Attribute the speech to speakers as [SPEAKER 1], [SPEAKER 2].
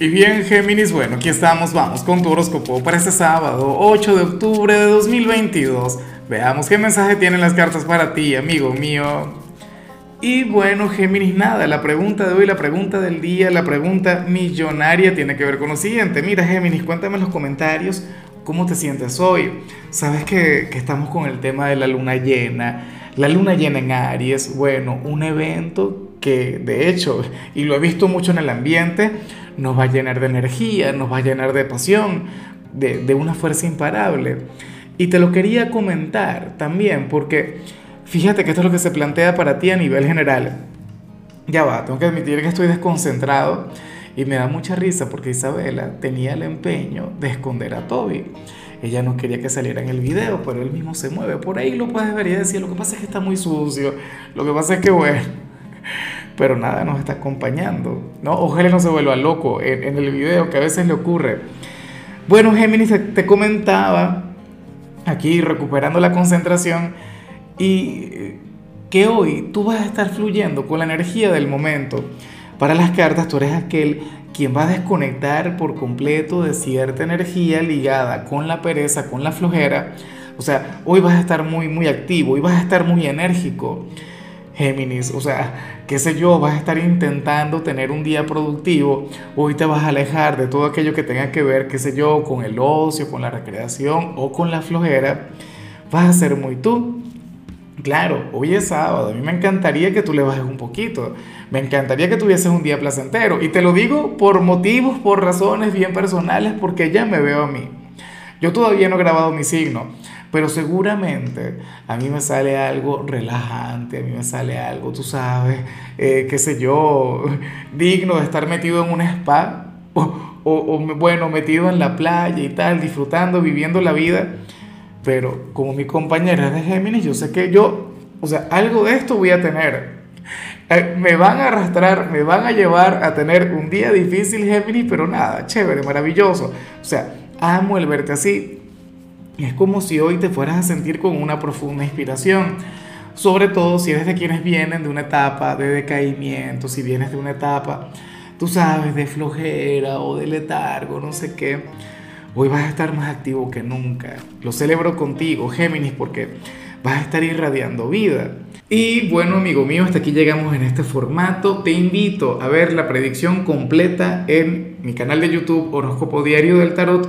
[SPEAKER 1] Y bien, Géminis, bueno, aquí estamos, vamos con tu horóscopo para este sábado, 8 de octubre de 2022. Veamos qué mensaje tienen las cartas para ti, amigo mío. Y bueno, Géminis, nada, la pregunta de hoy, la pregunta del día, la pregunta millonaria tiene que ver con lo siguiente. Mira, Géminis, cuéntame en los comentarios cómo te sientes hoy. Sabes que, que estamos con el tema de la luna llena. La luna llena en Aries, bueno, un evento que de hecho, y lo he visto mucho en el ambiente, nos va a llenar de energía, nos va a llenar de pasión, de, una fuerza imparable. Y te lo quería comentar también, porque fíjate que esto es lo que se plantea para ti a nivel general. Ya va, tengo que admitir que estoy desconcentrado y me da mucha risa porque Isabela tenía el empeño de esconder a Toby. Ella no quería que saliera en el video, pero él mismo se mueve. Por ahí lo puedes ver y decir, lo que pasa es que está muy sucio, lo que pasa es que bueno pero nada nos está acompañando, ¿no? Ojalá no se vuelva loco en, el video, que a veces le ocurre. Bueno, Géminis, te comentaba aquí recuperando la concentración y que hoy tú vas a estar fluyendo con la energía del momento. Para las cartas, tú eres aquel quien va a desconectar por completo de cierta energía ligada con la pereza, con la flojera. O sea, hoy vas a estar muy, muy activo, hoy vas a estar muy enérgico. Géminis, o sea, qué sé yo, vas a estar intentando tener un día productivo, hoy te vas a alejar de todo aquello que tenga que ver, qué sé yo, con el ocio, con la recreación o con la flojera, vas a ser muy tú. Claro, hoy es sábado, a mí me encantaría que tú le bajes un poquito, me encantaría que tuvieses un día placentero y te lo digo por motivos, por razones bien personales, porque ya me veo a mí. Yo todavía no he grabado mi signo, pero seguramente a mí me sale algo relajante, a mí me sale algo, tú sabes, eh, qué sé yo, digno de estar metido en un spa o, bueno, metido en la playa y tal, disfrutando, viviendo la vida. Pero como mi compañera es de Géminis, yo sé que yo, o sea, algo de esto voy a tener. Eh, me van a arrastrar, me van a llevar a tener un día difícil Géminis, pero nada, chévere, maravilloso. O sea, amo el verte así, es como si hoy te fueras a sentir con una profunda inspiración, sobre todo si eres de quienes vienen de una etapa de decaimiento, si vienes de una etapa, tú sabes, de flojera o de letargo, no sé qué. Hoy vas a estar más activo que nunca. Lo celebro contigo, Géminis, porque vas a estar irradiando vida. Y bueno, amigo mío, hasta aquí llegamos en este formato. Te invito a ver la predicción completa en mi canal de YouTube Horóscopo Diario del Tarot